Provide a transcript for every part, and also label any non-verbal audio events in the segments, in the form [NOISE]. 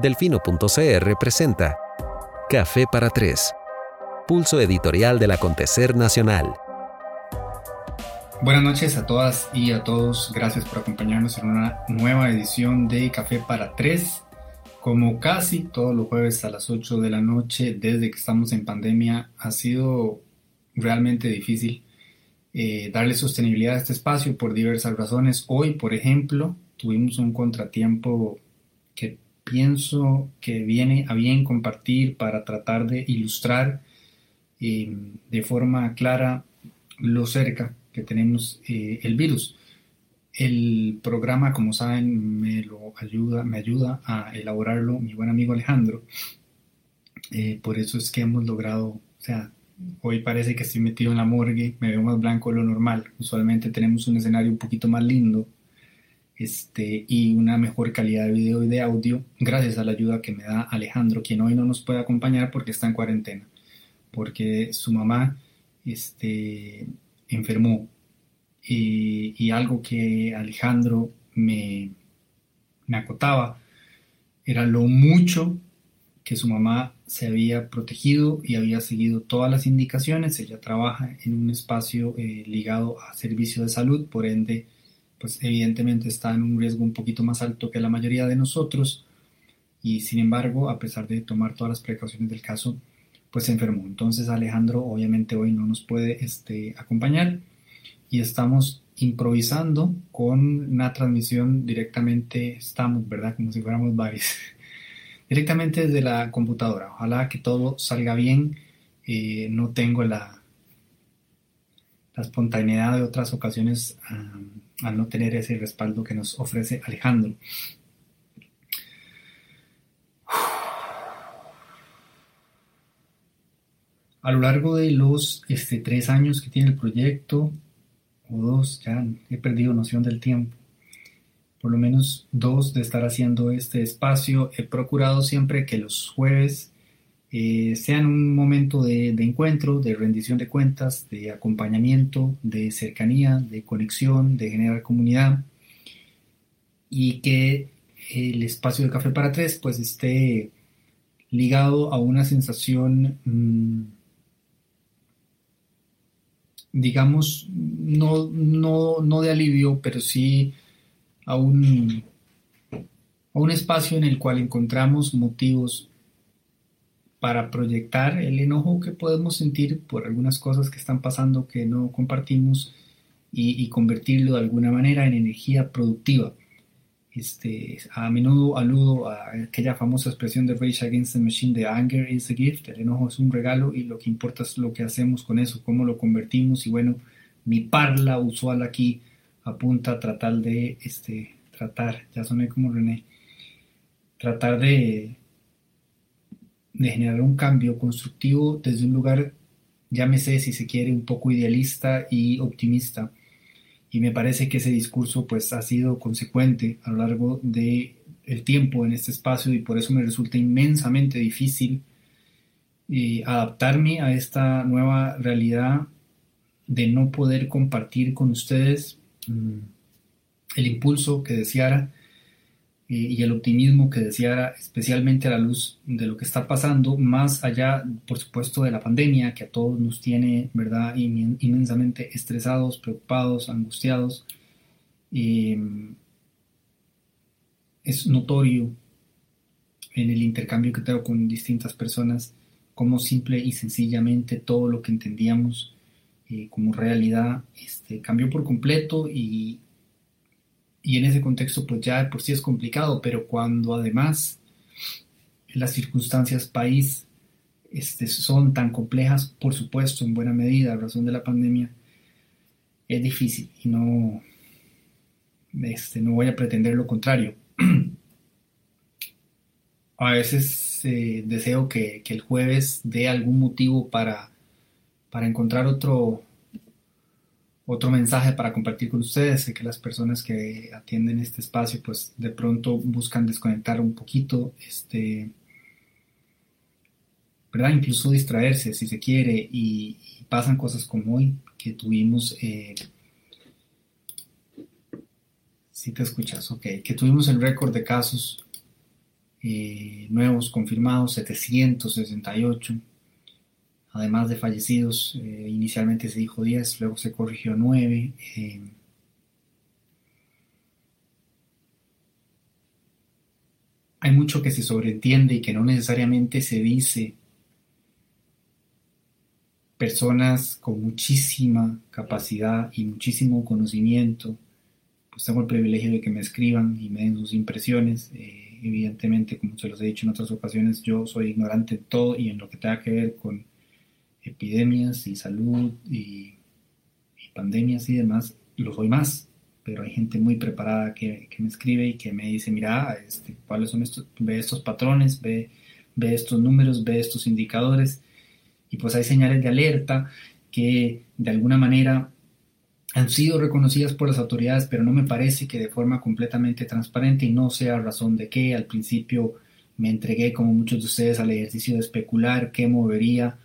Delfino.cr presenta Café para Tres, pulso editorial del acontecer nacional. Buenas noches a todas y a todos. Gracias por acompañarnos en una nueva edición de Café para Tres. Como casi todos los jueves a las 8 de la noche, desde que estamos en pandemia, ha sido realmente difícil eh, darle sostenibilidad a este espacio por diversas razones. Hoy, por ejemplo, tuvimos un contratiempo que pienso que viene a bien compartir para tratar de ilustrar eh, de forma clara lo cerca que tenemos eh, el virus. El programa, como saben, me lo ayuda, me ayuda a elaborarlo mi buen amigo Alejandro. Eh, por eso es que hemos logrado, o sea, hoy parece que estoy metido en la morgue, me veo más blanco de lo normal. Usualmente tenemos un escenario un poquito más lindo este, y una mejor calidad de video y de audio gracias a la ayuda que me da Alejandro, quien hoy no nos puede acompañar porque está en cuarentena, porque su mamá este, enfermó y, algo que Alejandro me, acotaba era lo mucho que su mamá se había protegido y había seguido todas las indicaciones. Ella trabaja en un espacio eh, ligado a servicio de salud, por ende pues evidentemente está en un riesgo un poquito más alto que la mayoría de nosotros y sin embargo, a pesar de tomar todas las precauciones del caso, pues se enfermó. Entonces Alejandro obviamente hoy no nos puede este, acompañar y estamos improvisando con una transmisión directamente, estamos, ¿verdad? Como si fuéramos varios, [LAUGHS] directamente desde la computadora. Ojalá que todo salga bien. Eh, no tengo la, la espontaneidad de otras ocasiones al no tener ese respaldo que nos ofrece Alejandro. A lo largo de los este, tres años que tiene el proyecto, o dos, ya he perdido noción del tiempo, por lo menos dos de estar haciendo este espacio, he procurado siempre que los jueves eh, sean un momento de, encuentro, de rendición de cuentas, de acompañamiento, de cercanía, de conexión, de generar comunidad y que el espacio de Café para Tres pues esté ligado a una sensación, mm, digamos, no, no, no, de alivio, pero sí a un, a un espacio en el cual encontramos motivos para proyectar el enojo que podemos sentir por algunas cosas que están pasando que no compartimos y, convertirlo de alguna manera en energía productiva. Este, a menudo aludo a aquella famosa expresión de Rage Against the Machine de anger is a gift, el enojo es un regalo y lo que importa es lo que hacemos con eso, cómo lo convertimos y bueno, mi parla usual aquí apunta a tratar de, este, tratar, ya soné como René, tratar de de generar un cambio constructivo desde un lugar, llámese si se quiere, un poco idealista y optimista. Y me parece que ese discurso pues ha sido consecuente a lo largo el tiempo en este espacio y por eso me resulta inmensamente difícil eh, adaptarme a esta nueva realidad de no poder compartir con ustedes mm, el impulso que deseara y el optimismo que deseara, especialmente a la luz de lo que está pasando, más allá, por supuesto, de la pandemia que a todos nos tiene, ¿verdad?, inmensamente estresados, preocupados, angustiados. Em, es notorio en el intercambio que tengo con distintas personas cómo simple y sencillamente todo lo que entendíamos eh, como realidad este, cambió por completo y, y en ese contexto pues ya por sí es complicado, pero cuando además las circunstancias país este, son tan complejas, por supuesto, en buena medida, a razón de la pandemia, es difícil y no, este, no voy a pretender lo contrario. [CLEARS THROAT] a veces eh, deseo que, que, el jueves dé algún motivo para, para encontrar otro, otro mensaje para compartir con ustedes. Sé que las personas que atienden este espacio, pues de pronto buscan desconectar un poquito, este, ¿verdad? Incluso distraerse si se quiere y, pasan cosas como hoy que tuvimos. Eh, si te escuchas, ok, que tuvimos el récord de casos eh, nuevos confirmados, 768, además de fallecidos, eh, inicialmente se dijo 10, luego se corrigió a 9. Eh, hay mucho que se sobreentiende y que no necesariamente se dice. Personas con muchísima capacidad y muchísimo conocimiento, pues tengo el privilegio de que me escriban y me den sus impresiones. Eh, evidentemente, como se los he dicho en otras ocasiones, yo soy ignorante de todo y en lo que tenga que ver con epidemias y salud y, pandemias y demás, lo soy más. Pero hay gente muy preparada que, me escribe y que me dice, mira, este, ¿cuáles son estos? Ve estos patrones, ve, ve estos números, ve estos indicadores. Y pues hay señales de alerta que de alguna manera han sido reconocidas por las autoridades, pero no me parece que de forma completamente transparente y no sea razón de que al principio me entregué, como muchos de ustedes, al ejercicio de especular qué movería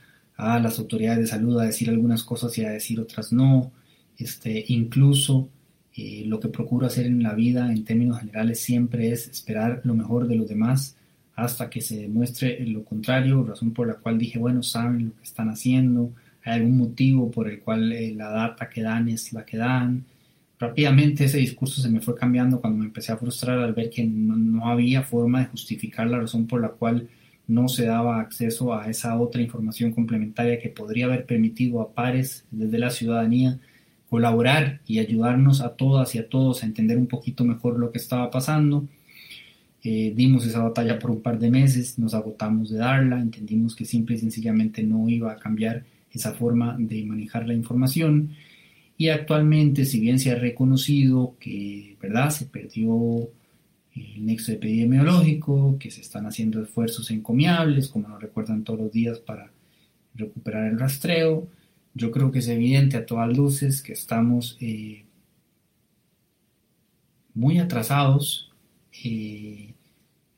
a las autoridades de salud a decir algunas cosas y a decir otras no. Este, incluso eh, lo que procuro hacer en la vida en términos generales siempre es esperar lo mejor de los demás hasta que se demuestre lo contrario, razón por la cual dije, bueno, saben lo que están haciendo, hay algún motivo por el cual eh, la data que dan es la que dan. Rápidamente ese discurso se me fue cambiando cuando me empecé a frustrar al ver que no había forma de justificar la razón por la cual no se daba acceso a esa otra información complementaria que podría haber permitido a pares desde la ciudadanía colaborar y ayudarnos a todas y a todos a entender un poquito mejor lo que estaba pasando. Eh, dimos esa batalla por un par de meses, nos agotamos de darla, entendimos que simple y sencillamente no iba a cambiar esa forma de manejar la información y actualmente si bien se ha reconocido que verdad se perdió el nexo epidemiológico, que se están haciendo esfuerzos encomiables, como nos recuerdan todos los días para recuperar el rastreo. Yo creo que es evidente a todas luces que estamos eh, muy atrasados eh,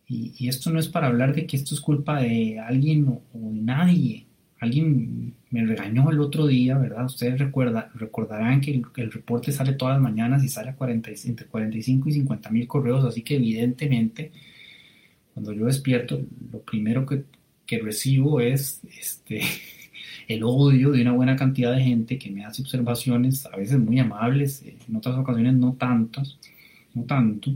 y, esto no es para hablar de que esto es culpa de alguien o de nadie. Alguien me regañó el otro día, ¿verdad? Ustedes recuerda, recordarán que el, reporte sale todas las mañanas y sale a 40, entre 45 y 50 mil correos, así que evidentemente cuando yo despierto, lo primero que, que recibo es este, [LAUGHS] el odio de una buena cantidad de gente que me hace observaciones, a veces muy amables, en otras ocasiones no tantas, no tanto,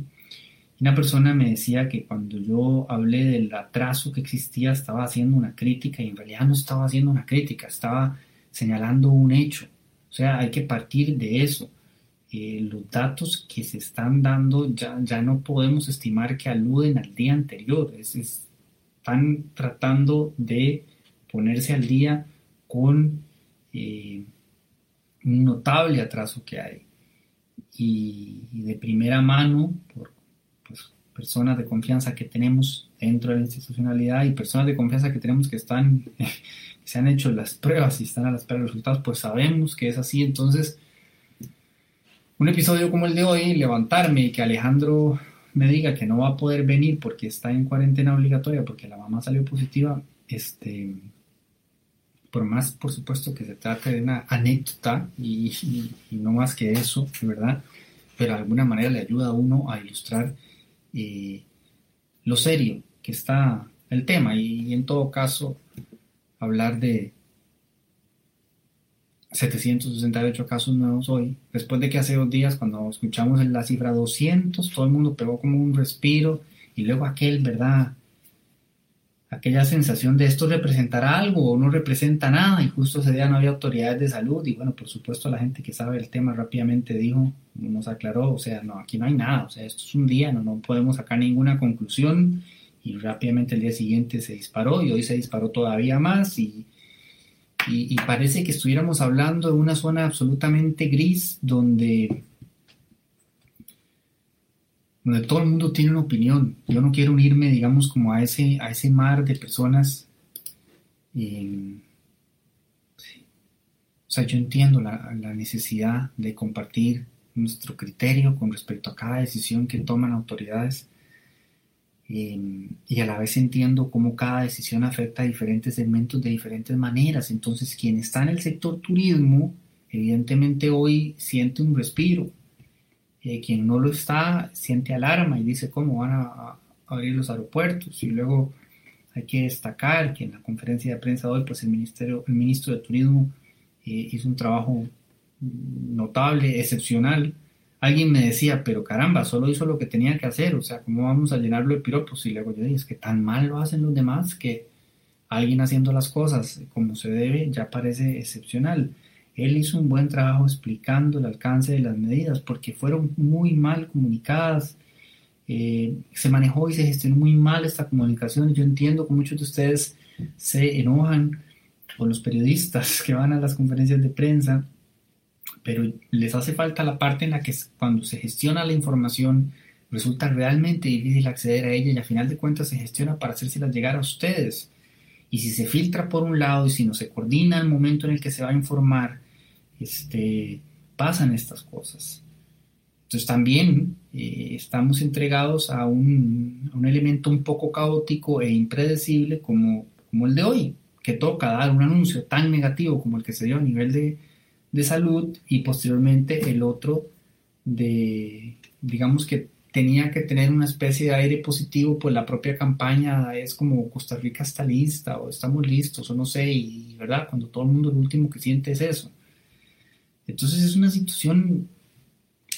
una persona me decía que cuando yo hablé del atraso que existía estaba haciendo una crítica y en realidad no estaba haciendo una crítica, estaba señalando un hecho. O sea, hay que partir de eso. Eh, los datos que se están dando ya, ya no podemos estimar que aluden al día anterior. están tratando de ponerse al día con eh, un notable atraso que hay. Y, y de primera mano, por personas de confianza que tenemos dentro de la institucionalidad y personas de confianza que tenemos que están, [LAUGHS] se han hecho las pruebas y están a la espera de resultados, pues sabemos que es así. Entonces, un episodio como el de hoy, levantarme y que Alejandro me diga que no va a poder venir porque está en cuarentena obligatoria, porque la mamá salió positiva, este, por más, por supuesto, que se trate de una anécdota y, y no más que eso, ¿verdad? Pero de alguna manera le ayuda a uno a ilustrar lo serio que está el tema y, en todo caso hablar de 768 casos nuevos hoy, después de que hace dos días cuando escuchamos la cifra 200, todo el mundo pegó como un respiro y luego aquel, ¿verdad? Aquella sensación de esto representará algo o no representa nada y justo ese día no había autoridades de salud y bueno, por supuesto la gente que sabe el tema rápidamente dijo, nos aclaró, o sea, no, aquí no hay nada, o sea, esto es un día, no, no podemos sacar ninguna conclusión y rápidamente el día siguiente se disparó y hoy se disparó todavía más y, y, y parece que estuviéramos hablando de una zona absolutamente gris donde donde todo el mundo tiene una opinión. Yo no quiero unirme, digamos, como a ese, a ese mar de personas. O sea, yo entiendo la, necesidad de compartir nuestro criterio con respecto a cada decisión que toman autoridades. Y a la vez entiendo cómo cada decisión afecta a diferentes segmentos de diferentes maneras. Entonces, quien está en el sector turismo, evidentemente hoy siente un respiro, quien no lo está siente alarma y dice cómo van a, abrir los aeropuertos y luego hay que destacar que en la conferencia de prensa de hoy, pues el, ministerio, el ministro de Turismo eh, hizo un trabajo notable, excepcional. Alguien me decía, pero caramba, solo hizo lo que tenía que hacer, o sea, ¿cómo vamos a llenarlo de piropos? Y luego yo dije, es que tan mal lo hacen los demás que alguien haciendo las cosas como se debe ya parece excepcional. Él hizo un buen trabajo explicando el alcance de las medidas porque fueron muy mal comunicadas. Eh, se manejó y se gestionó muy mal esta comunicación. Yo entiendo que muchos de ustedes se enojan con los periodistas [LAUGHS] que van a las conferencias de prensa pero les hace falta la parte en la que cuando se gestiona la información resulta realmente difícil acceder a ella y a final de cuentas se gestiona para hacérselas llegar a ustedes. Y si se filtra por un lado y si no se coordina el momento en el que se va a informar, este, pasan estas cosas. Entonces también eh, estamos entregados a un, elemento un poco caótico e impredecible como, el de hoy, que toca dar un anuncio tan negativo como el que se dio a nivel de, de salud y posteriormente el otro de, digamos que tenía que tener una especie de aire positivo, pues la propia campaña es como Costa Rica está lista o estamos listos o no sé, y verdad, cuando todo el mundo lo último que siente es eso. Entonces es una situación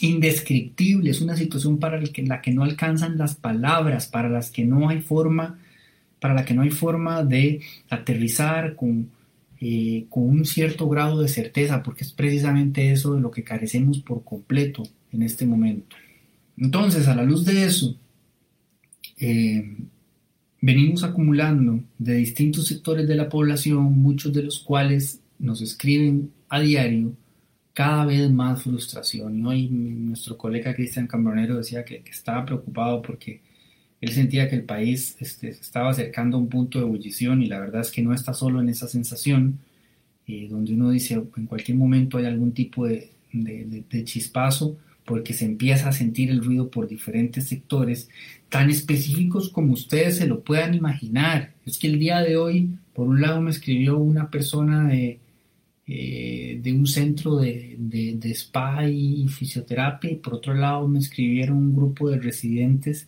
indescriptible, es una situación para la que no alcanzan las palabras, para las que no hay forma, para la que no hay forma de aterrizar con, eh, con un cierto grado de certeza, porque es precisamente eso de lo que carecemos por completo en este momento. Entonces, a la luz de eso, eh, venimos acumulando de distintos sectores de la población, muchos de los cuales nos escriben a diario cada vez más frustración. Y hoy nuestro colega Cristian Cambronero decía que, estaba preocupado porque él sentía que el país este, estaba acercando a un punto de ebullición y la verdad es que no está solo en esa sensación, eh, donde uno dice en cualquier momento hay algún tipo de, de, chispazo porque se empieza a sentir el ruido por diferentes sectores tan específicos como ustedes se lo puedan imaginar. Es que el día de hoy, por un lado me escribió una persona de, eh, de un centro de, de, spa y fisioterapia y por otro lado me escribieron un grupo de residentes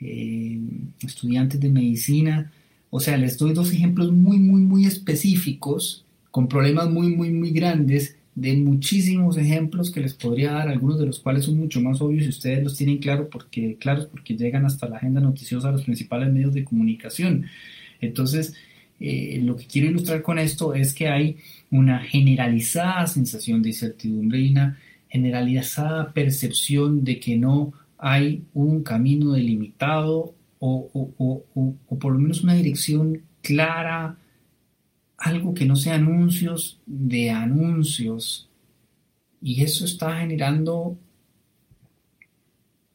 eh, estudiantes de medicina. O sea, les doy dos ejemplos muy, muy, muy específicos, con problemas muy, muy, muy grandes, de muchísimos ejemplos que les podría dar, algunos de los cuales son mucho más obvios y ustedes los tienen claro porque, claros porque llegan hasta la agenda noticiosa de los principales medios de comunicación. Entonces, eh, lo que quiero ilustrar con esto es que hay una generalizada sensación de incertidumbre y una generalizada percepción de que no hay un camino delimitado o, por lo menos una dirección clara, algo que no sea anuncios de anuncios. Y eso está generando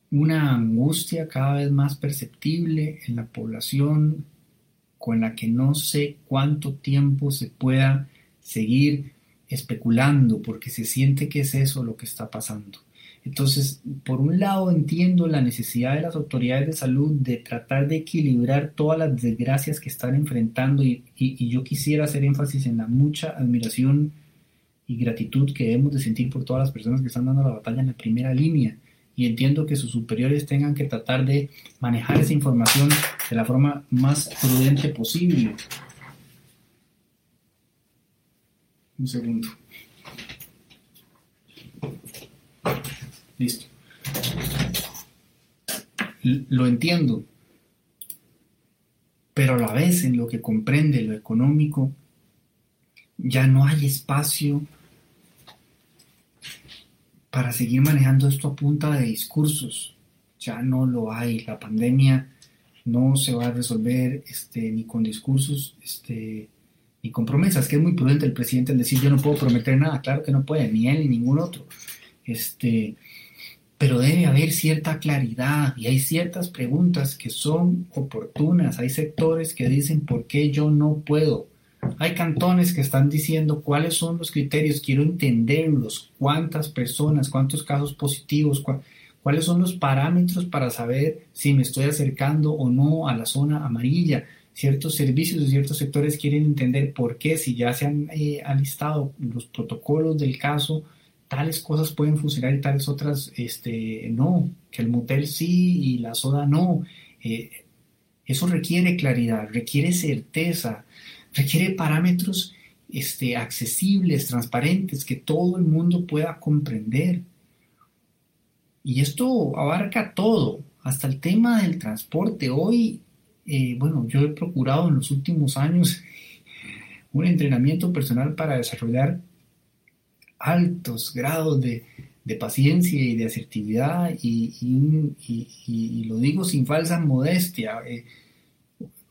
una angustia cada vez más perceptible en la población con la que no sé cuánto tiempo se pueda seguir especulando porque se siente que es eso lo que está pasando. Entonces, por un lado entiendo la necesidad de las autoridades de salud de tratar de equilibrar todas las desgracias que están enfrentando y, yo quisiera hacer énfasis en la mucha admiración y gratitud que debemos de sentir por todas las personas que están dando la batalla en la primera línea. Y entiendo que sus superiores tengan que tratar de manejar esa información de la forma más prudente posible. Un segundo. Listo. Lo entiendo, pero a la vez en lo que comprende lo económico, ya no hay espacio para seguir manejando esto a punta de discursos. Ya no lo hay. La pandemia no se va a resolver este, ni con discursos este, ni con promesas, que es muy prudente el presidente en decir yo no puedo prometer nada. Claro que no puede, ni él ni ningún otro. Este, pero debe haber cierta claridad y hay ciertas preguntas que son oportunas. Hay sectores que dicen por qué yo no puedo. Hay cantones que están diciendo cuáles son los criterios, quiero entenderlos, cuántas personas, cuántos casos positivos, cuáles son los parámetros para saber si me estoy acercando o no a la zona amarilla. Ciertos servicios de ciertos sectores quieren entender por qué, si ya se han eh, alistado los protocolos del caso, tales cosas pueden funcionar y tales otras este, no, que el motel sí y la soda no. Eh, eso requiere claridad, requiere certeza, requiere parámetros este, accesibles, transparentes, que todo el mundo pueda comprender. Y esto abarca todo, hasta el tema del transporte. Hoy, eh, bueno, yo he procurado en los últimos años [LAUGHS] un entrenamiento personal para desarrollar altos grados de, paciencia y de asertividad y, lo digo sin falsa modestia. Eh,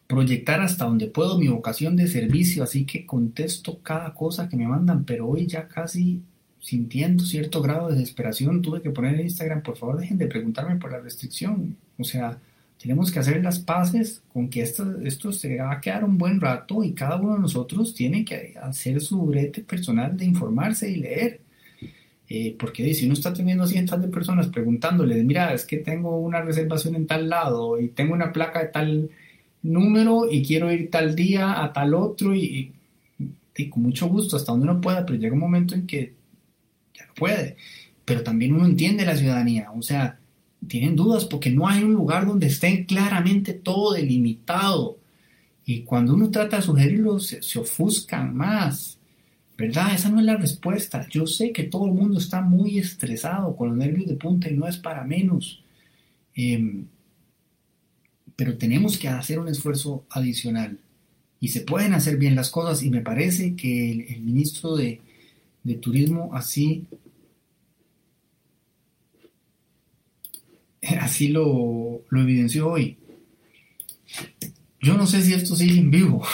proyectar hasta donde puedo mi vocación de servicio, así que contesto cada cosa que me mandan, pero hoy ya casi sintiendo cierto grado de desesperación tuve que poner en Instagram, por favor dejen de preguntarme por la restricción, o sea, tenemos que hacer las paces con que esto, esto se va a quedar un buen rato y cada uno de nosotros tiene que hacer su brete personal de informarse y leer. Eh, porque si uno está teniendo cientos de personas preguntándole, mira, es que tengo una reservación en tal lado y tengo una placa de tal número y quiero ir tal día a tal otro y, con mucho gusto hasta donde uno pueda, pero llega un momento en que ya no puede. Pero también uno entiende la ciudadanía, o sea, tienen dudas porque no hay un lugar donde esté claramente todo delimitado. Y cuando uno trata de sugerirlo, se, ofuscan más. ¿Verdad? Esa no es la respuesta. Yo sé que todo el mundo está muy estresado con los nervios de punta y no es para menos. Em, pero tenemos que hacer un esfuerzo adicional y se pueden hacer bien las cosas y me parece que el, ministro de, Turismo así, [LAUGHS] así lo, evidenció hoy. Yo no sé si esto sigue en vivo,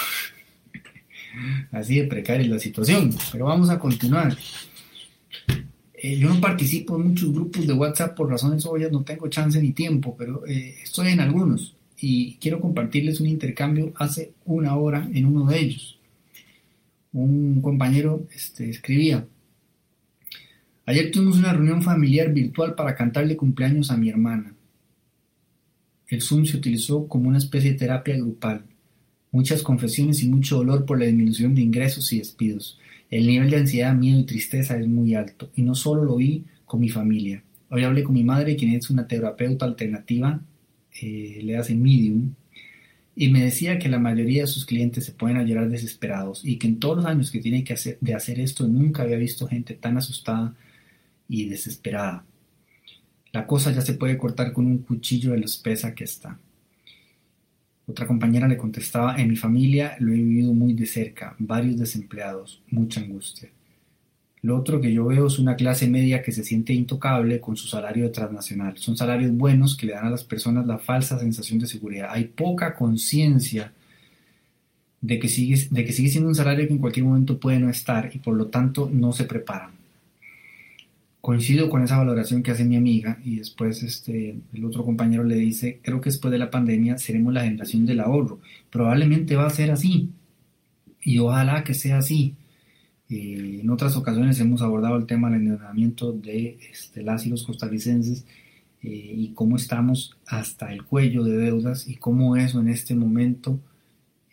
[LAUGHS] así de precaria es la situación, pero vamos a continuar. Eh, yo no participo en muchos grupos de WhatsApp por razones obvias, no tengo chance ni tiempo, pero eh, estoy en algunos y quiero compartirles un intercambio hace una hora en uno de ellos. Un compañero este, escribía, ayer tuvimos una reunión familiar virtual para cantarle cumpleaños a mi hermana. El Zoom se utilizó como una especie de terapia grupal. Muchas confesiones y mucho dolor por la disminución de ingresos y despidos. El nivel de ansiedad, miedo y tristeza es muy alto, y no solo lo vi con mi familia. Hoy hablé con mi madre, quien es una terapeuta alternativa eh, le hace Medium, y me decía que la mayoría de sus clientes se pueden a llorar desesperados y que en todos los años que tiene que hacer, de hacer esto nunca había visto gente tan asustada y desesperada. La cosa ya se puede cortar con un cuchillo de lo espesa que está. Otra compañera le contestaba, en mi familia lo he vivido muy de cerca, varios desempleados, mucha angustia. Lo otro que yo veo es una clase media que se siente intocable con su salario transnacional. Son salarios buenos que le dan a las personas la falsa sensación de seguridad. Hay poca conciencia de, que sigue, de que sigue siendo un salario que en cualquier momento puede no estar y por lo tanto no se preparan. Coincido con esa valoración que hace mi amiga y después este, el otro compañero le dice, creo que después de la pandemia seremos la generación del ahorro. Probablemente va a ser así y ojalá que sea así eh, en otras ocasiones hemos abordado el tema del endeudamiento de este, las y los costarricenses eh, y cómo estamos hasta el cuello de deudas y cómo eso en este momento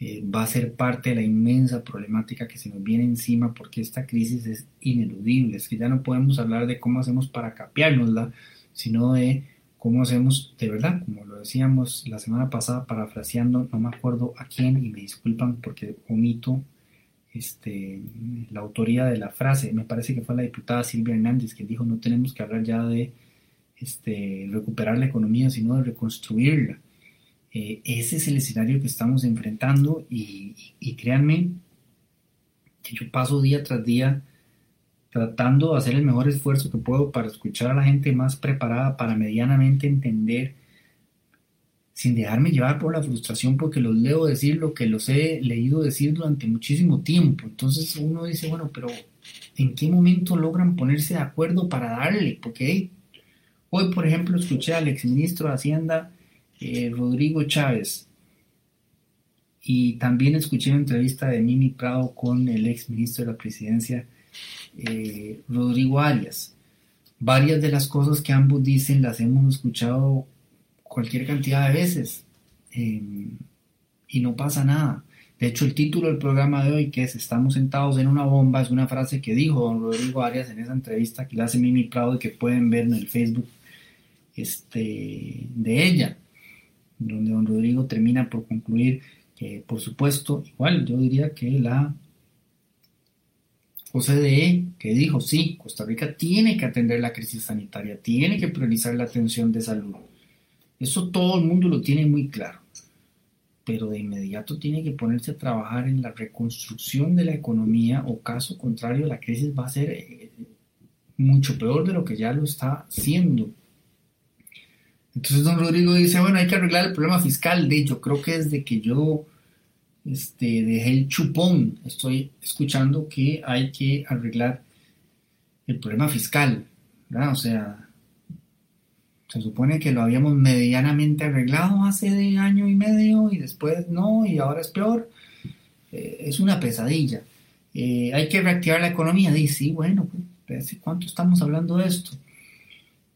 eh, va a ser parte de la inmensa problemática que se nos viene encima porque esta crisis es ineludible. Es que ya no podemos hablar de cómo hacemos para capeárnosla, sino de cómo hacemos de verdad, como lo decíamos la semana pasada, parafraseando, no me acuerdo a quién y me disculpan porque omito este, la autoría de la frase. Me parece que fue la diputada Silvia Hernández que dijo no tenemos que hablar ya de este, recuperar la economía, sino de reconstruirla. Eh, ese es el escenario que estamos enfrentando y, y, créanme que yo paso día tras día tratando de hacer el mejor esfuerzo que puedo para escuchar a la gente más preparada para medianamente entender sin dejarme llevar por la frustración porque los leo decir lo que los he leído decir durante muchísimo tiempo. Entonces uno dice, bueno, pero ¿en qué momento logran ponerse de acuerdo para darle? Porque hoy, por ejemplo, escuché al exministro de Hacienda, eh, Rodrigo Chávez, y también escuché una entrevista de Mimi Prado con el exministro de la presidencia, eh, Rodrigo Arias. Varias de las cosas que ambos dicen las hemos escuchado cualquier cantidad de veces em, y no pasa nada. De hecho, el título del programa de hoy, que es Estamos sentados en una bomba, es una frase que dijo don Rodrigo Arias en esa entrevista que le hace Mimi Prado y que pueden ver en el Facebook este, de ella. Donde don Rodrigo termina por concluir que, por supuesto, igual yo diría que la OCDE, que dijo, sí, Costa Rica tiene que atender la crisis sanitaria, tiene que priorizar la atención de salud. Eso todo el mundo lo tiene muy claro. Pero de inmediato tiene que ponerse a trabajar en la reconstrucción de la economía o caso contrario la crisis va a ser eh, mucho peor de lo que ya lo está siendo. Entonces don Rodrigo dice, bueno, hay que arreglar el problema fiscal. De hecho, creo que desde que yo este, dejé el chupón, estoy escuchando que hay que arreglar el problema fiscal. ¿verdad? O sea, se supone que lo habíamos medianamente arreglado hace de año y medio y después no, y ahora es peor. Eh, es una pesadilla. Eh, hay que reactivar la economía. Dice, sí, bueno, pues, ¿cuánto estamos hablando de esto?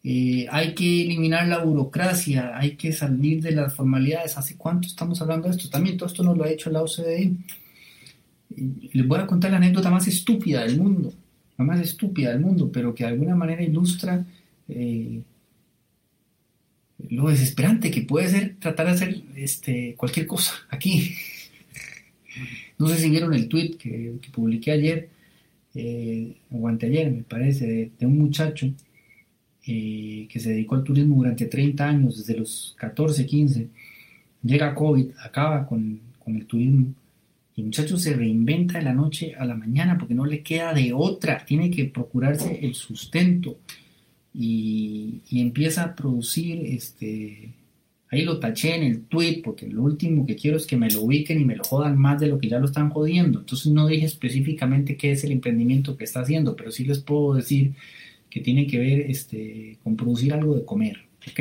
Eh, hay que eliminar la burocracia, hay que salir de las formalidades. ¿Hace cuánto estamos hablando de esto? También todo esto nos lo ha hecho la OCDE. les voy a contar la anécdota más estúpida del mundo, la más estúpida del mundo, pero que de alguna manera ilustra eh, lo desesperante que puede ser tratar de hacer este, cualquier cosa aquí. No sé si vieron el tweet que, publiqué ayer, eh, o anteayer, me parece, de un muchacho eh, que se dedicó al turismo durante 30 años, desde los 14, 15, llega COVID, acaba con, con el turismo y el muchacho se reinventa de la noche a la mañana porque no le queda de otra, tiene que procurarse el sustento y, y, empieza a producir, este, ahí lo taché en el tweet porque lo último que quiero es que me lo ubiquen y me lo jodan más de lo que ya lo están jodiendo, entonces no dije específicamente qué es el emprendimiento que está haciendo, pero sí les puedo decir que tiene que ver este, con producir algo de comer. ¿ok?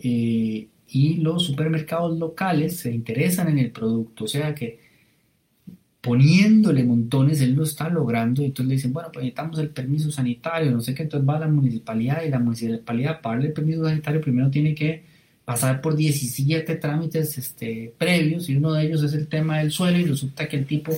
Eh, y los supermercados locales se interesan en el producto, o sea que poniéndole montones, él lo está logrando, entonces le dicen, bueno, pues necesitamos el permiso sanitario, no sé qué, entonces va a la municipalidad y la municipalidad para darle el permiso sanitario primero tiene que pasar por 17 trámites este, previos y uno de ellos es el tema del suelo y resulta que el tipo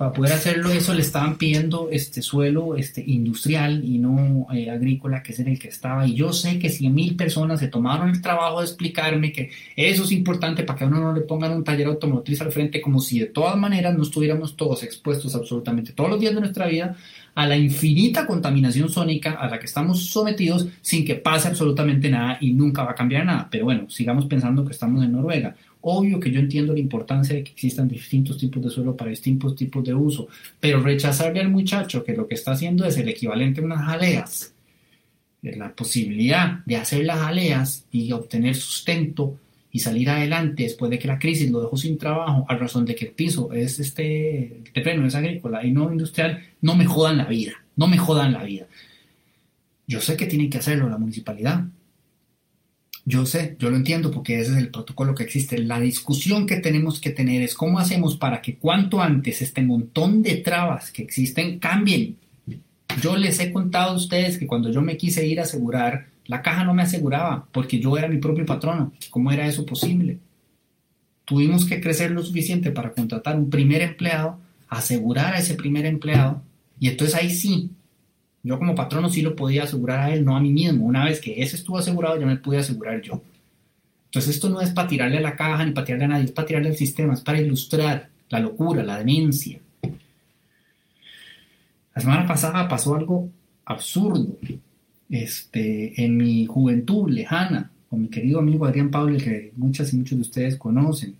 para poder hacerlo eso le estaban pidiendo este suelo este industrial y no eh, agrícola que es en el que estaba. Y yo sé que 100 mil personas se tomaron el trabajo de explicarme que eso es importante para que a uno no le pongan un taller automotriz al frente como si de todas maneras no estuviéramos todos expuestos absolutamente todos los días de nuestra vida a la infinita contaminación sónica a la que estamos sometidos sin que pase absolutamente nada y nunca va a cambiar nada. Pero bueno sigamos pensando que estamos en Noruega Obvio que yo entiendo la importancia de que existan distintos tipos de suelo para distintos tipos de uso, pero rechazarle al muchacho que lo que está haciendo es el equivalente a unas jaleas, la posibilidad de hacer las jaleas y obtener sustento y salir adelante después de que la crisis lo dejó sin trabajo a razón de que el piso es este terreno es agrícola y no industrial, no me jodan la vida, no me jodan la vida. Yo sé que tiene que hacerlo la municipalidad, yo sé, yo lo entiendo porque ese es el protocolo que existe. La discusión que tenemos que tener es cómo hacemos para que cuanto antes este montón de trabas que existen cambien. Yo les he contado a ustedes que cuando yo me quise ir a asegurar, la caja no me aseguraba porque yo era mi propio patrono. ¿Cómo era eso posible? Tuvimos que crecer lo suficiente para contratar un primer empleado, asegurar a ese primer empleado y entonces ahí sí yo como patrono sí lo podía asegurar a él, no a mí mismo. Una vez que ese estuvo asegurado, ya me pude asegurar yo. Entonces esto no es para tirarle a la caja ni para tirarle a nadie, es para tirarle al sistema, es para ilustrar la locura, la demencia. La semana pasada pasó algo absurdo. Este, en mi juventud lejana, con mi querido amigo Adrián Pablo, que muchas y muchos de ustedes conocen,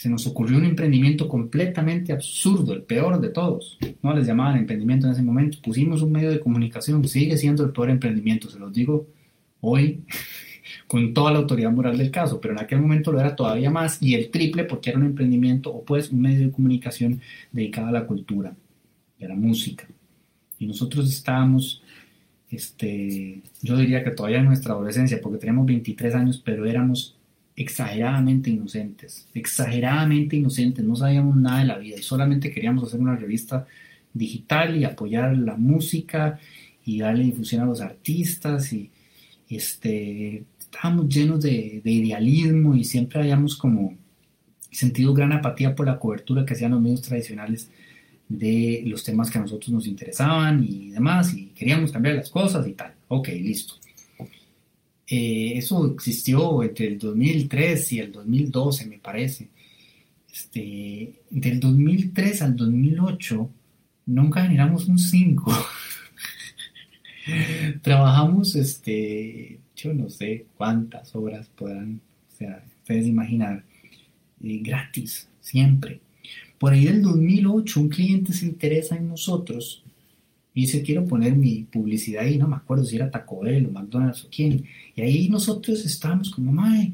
se nos ocurrió un emprendimiento completamente absurdo, el peor de todos. No les llamaban emprendimiento en ese momento. Pusimos un medio de comunicación, sigue siendo el peor emprendimiento, se los digo hoy [LAUGHS] con toda la autoridad moral del caso, pero en aquel momento lo era todavía más y el triple porque era un emprendimiento o pues un medio de comunicación dedicado a la cultura, a la música. Y nosotros estábamos, este, yo diría que todavía en nuestra adolescencia, porque teníamos 23 años, pero éramos exageradamente inocentes, exageradamente inocentes, no sabíamos nada de la vida y solamente queríamos hacer una revista digital y apoyar la música y darle difusión a los artistas y, este, estábamos llenos de, idealismo y siempre habíamos como sentido gran apatía por la cobertura que hacían los medios tradicionales de los temas que a nosotros nos interesaban y demás y queríamos cambiar las cosas y tal. Ok, listo. Eh, eso existió entre el 2003 y el 2012, me parece. Este, del 2003 al 2008 nunca generamos un 5. [LAUGHS] Trabajamos, este, yo no sé cuántas horas podrán, o sea, ustedes imaginar, eh, gratis, siempre. Por ahí del 2008 un cliente se interesa en nosotros y dice, quiero poner mi publicidad ahí, no me acuerdo si era Taco Bell o McDonald's o quién. Y ahí nosotros estábamos como, mae,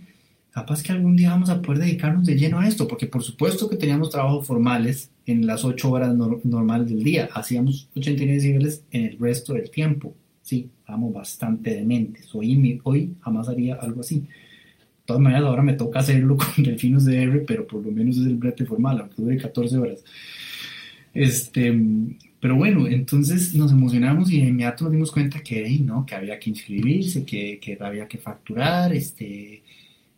capaz que algún día vamos a poder dedicarnos de lleno a esto, porque por supuesto que teníamos trabajos formales en las ocho horas normales del día, hacíamos 89 niveles en el resto del tiempo. Sí, estábamos bastante dementes. Hoy, hoy jamás haría algo así. De todas maneras, ahora me toca hacerlo [LAUGHS] con Delfinos DR, pero por lo menos es el brete formal, aunque dure 14 horas. Este, pero bueno, entonces nos emocionamos y de inmediato nos dimos cuenta que, ¿no? que había que inscribirse, que, que había que facturar, este,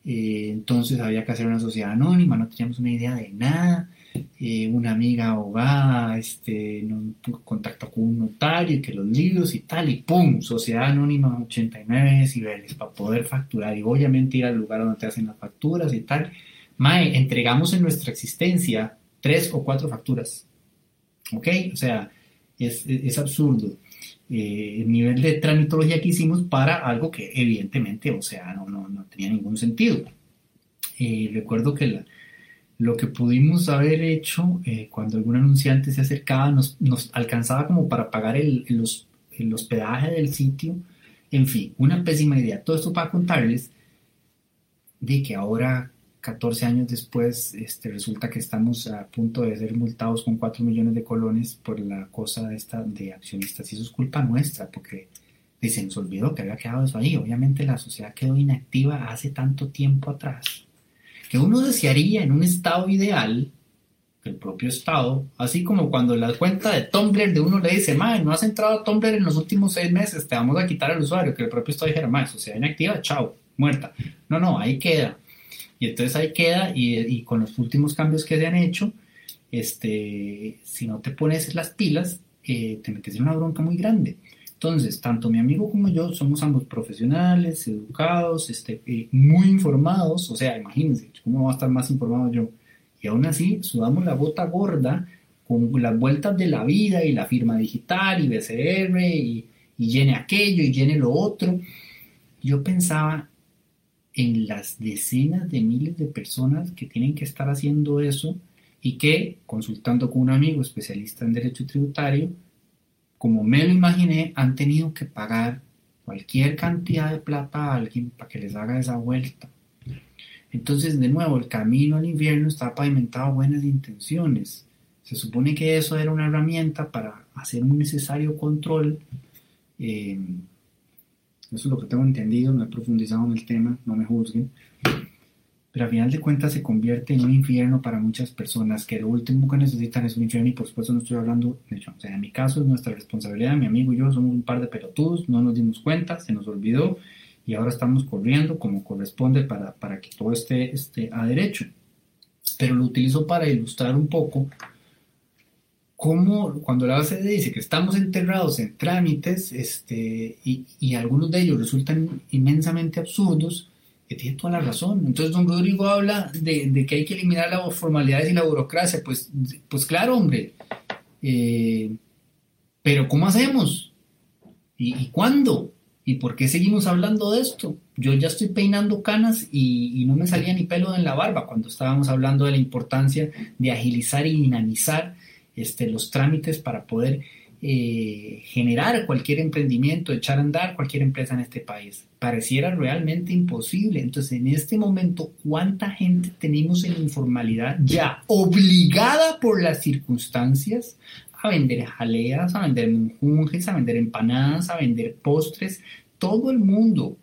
eh, entonces había que hacer una sociedad anónima, no teníamos una idea de nada. Eh, una amiga abogada este, nos contactó con un notario, que los libros y tal, y ¡pum! Sociedad anónima 89 decibeles para poder facturar y obviamente ir al lugar donde te hacen las facturas y tal. Mae, entregamos en nuestra existencia tres o cuatro facturas ¿Ok? O sea, es, es absurdo eh, el nivel de tramitología que hicimos para algo que evidentemente, o sea, no, no, no tenía ningún sentido. Eh, recuerdo que la, lo que pudimos haber hecho eh, cuando algún anunciante se acercaba nos, nos alcanzaba como para pagar el, el, el, hospedaje del sitio. En fin, una pésima idea. Todo esto para contarles de que ahora 14 años después, este, resulta que estamos a punto de ser multados con 4 millones de colones por la cosa esta de accionistas. Y eso es culpa nuestra, porque se nos olvidó que había quedado eso ahí. Obviamente la sociedad quedó inactiva hace tanto tiempo atrás. Que uno desearía en un estado ideal el propio estado, así como cuando la cuenta de Tumblr de uno le dice, mae, no has entrado a Tumblr en los últimos seis meses, te vamos a quitar al usuario, que el propio estado dijera, mae, sociedad inactiva, chao, muerta. No, no, ahí queda y entonces ahí queda y, con los últimos cambios que se han hecho, este, si no te pones las pilas, eh, te metes en una bronca muy grande. Entonces, tanto mi amigo como yo somos ambos profesionales, educados, este, eh, muy informados, o sea, imagínense, ¿cómo va a estar más informado yo? Y aún así, sudamos la bota gorda con las vueltas de la vida y la firma digital y BCR y, y llene aquello y llene lo otro. Yo pensaba, en las decenas de miles de personas que tienen que estar haciendo eso y que, consultando con un amigo especialista en derecho tributario, como me lo imaginé, han tenido que pagar cualquier cantidad de plata a alguien para que les haga esa vuelta. Entonces, de nuevo, el camino al infierno está pavimentado buenas intenciones. Se supone que eso era una herramienta para hacer un necesario control eh, eso es lo que tengo entendido, no he profundizado en el tema, no me juzguen. Pero al final de cuentas se convierte en un infierno para muchas personas que lo último que necesitan es un infierno y por supuesto no estoy hablando de hecho. O sea, en mi caso es nuestra responsabilidad, mi amigo y yo somos un par de pelotudos, no nos dimos cuenta, se nos olvidó y ahora estamos corriendo como corresponde para, para que todo esté, esté a derecho. Pero lo utilizo para ilustrar un poco cómo cuando la base dice que estamos enterrados en trámites este, y, algunos de ellos resultan inmensamente absurdos, que tiene toda la razón. Entonces don Rodrigo habla de, que hay que eliminar las formalidades y la burocracia. Pues, pues claro, hombre. Eh, pero ¿cómo hacemos? ¿Y, cuándo? ¿Y por qué seguimos hablando de esto? Yo ya estoy peinando canas y, y, no me salía ni pelo en la barba cuando estábamos hablando de la importancia de agilizar y dinamizar este, los trámites para poder eh, generar cualquier emprendimiento, echar a andar cualquier empresa en este país. Pareciera realmente imposible. Entonces, en este momento, ¿cuánta gente tenemos en informalidad ya obligada por las circunstancias a vender jaleas, a vender monjes, a vender empanadas, a vender postres? Todo el mundo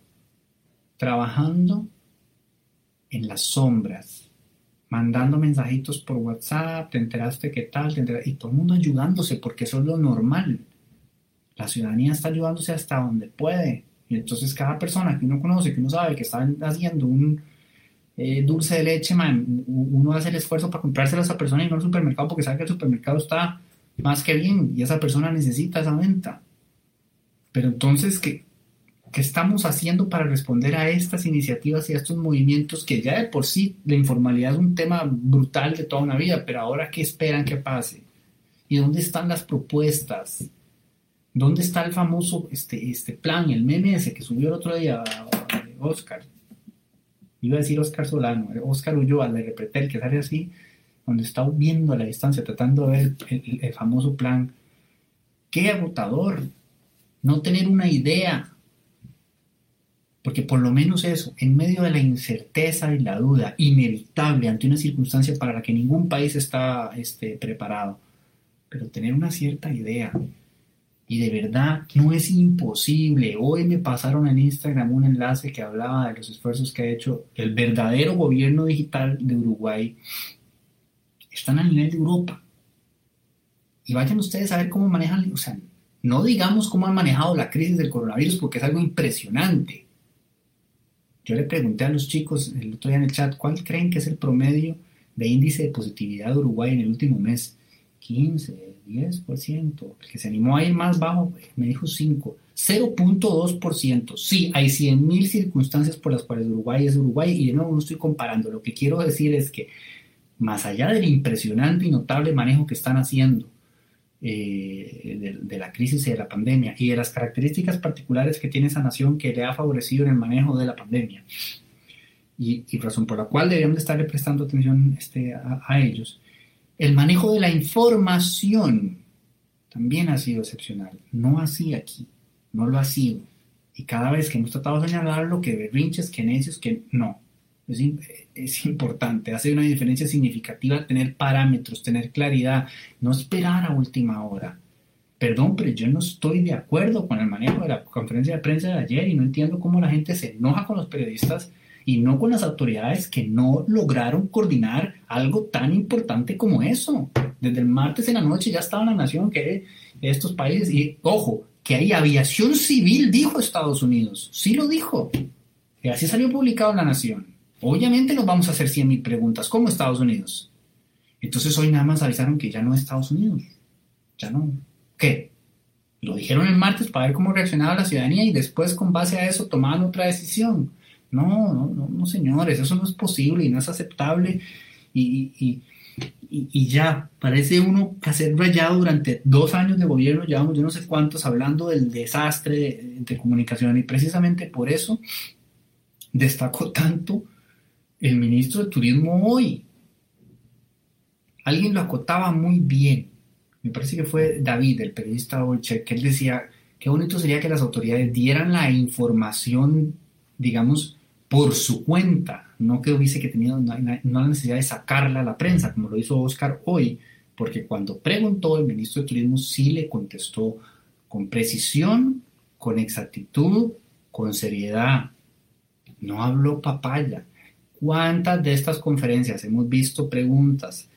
trabajando en las sombras mandando mensajitos por WhatsApp, te enteraste qué tal, y todo el mundo ayudándose, porque eso es lo normal. La ciudadanía está ayudándose hasta donde puede. Y entonces cada persona que uno conoce, que uno sabe que está haciendo un eh, dulce de leche, man, uno hace el esfuerzo para comprárselo a esa persona y no al supermercado porque sabe que el supermercado está más que bien y esa persona necesita esa venta. Pero entonces, ¿qué, ¿Qué estamos haciendo para responder a estas iniciativas y a estos movimientos que ya de por sí la informalidad es un tema brutal de toda una vida, pero ahora qué esperan que pase? ¿Y dónde están las propuestas? ¿Dónde está el famoso este, este plan, el meme ese que subió el otro día Oscar? Iba a decir Oscar Solano, Oscar Ulloa, de Repretel, que sale así, donde está viendo a la distancia, tratando de ver el famoso plan. Qué agotador no tener una idea porque por lo menos eso, en medio de la incerteza y la duda inevitable ante una circunstancia para la que ningún país está este, preparado, pero tener una cierta idea. Y de verdad no es imposible. Hoy me pasaron en Instagram un enlace que hablaba de los esfuerzos que ha hecho el verdadero gobierno digital de Uruguay. Están a nivel de Europa. Y vayan ustedes a ver cómo manejan, o sea, no digamos cómo han manejado la crisis del coronavirus porque es algo impresionante yo le pregunté a los chicos el otro día en el chat, ¿cuál creen que es el promedio de índice de positividad de Uruguay en el último mes? 15, 10%. El que se animó a ir más bajo me dijo 5. 0.2%. Sí, hay 100.000 circunstancias por las cuales Uruguay es Uruguay y de nuevo no estoy comparando. Lo que quiero decir es que más allá del impresionante y notable manejo que están haciendo eh, de, la crisis y de la pandemia y de las características particulares que tiene esa nación que le ha favorecido en el manejo de la pandemia. Y, razón por la cual debemos estarle prestando atención este, a, ellos. El manejo de la información también ha sido excepcional. No así aquí, no lo ha sido. Y cada vez que hemos tratado de señalarlo, que berrinches, que necios, que no. Es, es, importante, hace una diferencia significativa tener parámetros, tener claridad, no esperar a última hora. Perdón, pero yo no estoy de acuerdo con el manejo de la conferencia de prensa de ayer y no entiendo cómo la gente se enoja con los periodistas y no con las autoridades que no lograron coordinar algo tan importante como eso. Desde el martes en la noche ya estaba la nación que estos países, y ojo, que hay aviación civil, dijo Estados Unidos, sí lo dijo, y así salió publicado en la nación. Obviamente nos vamos a hacer 100.000 preguntas, ¿cómo Estados Unidos? Entonces hoy nada más avisaron que ya no es Estados Unidos. Ya no. ¿Qué? Lo dijeron el martes para ver cómo reaccionaba la ciudadanía y después con base a eso tomaban otra decisión. No, no, no, no señores, eso no es posible y no es aceptable. Y, y, ya, parece uno que hacer rayado durante dos años de gobierno, llevamos yo no sé cuántos hablando del desastre de, de comunicación y precisamente por eso destacó tanto el ministro de Turismo hoy. Alguien lo acotaba muy bien. Me parece que fue David, el periodista hoy, que él decía, qué bonito sería que las autoridades dieran la información, digamos, por su cuenta, no que hubiese que tenido no, la necesidad de sacarla a la prensa, como lo hizo Oscar hoy, porque cuando preguntó el ministro de Turismo sí le contestó con precisión, con exactitud, con seriedad. No habló papaya. ¿Cuántas de estas conferencias hemos visto preguntas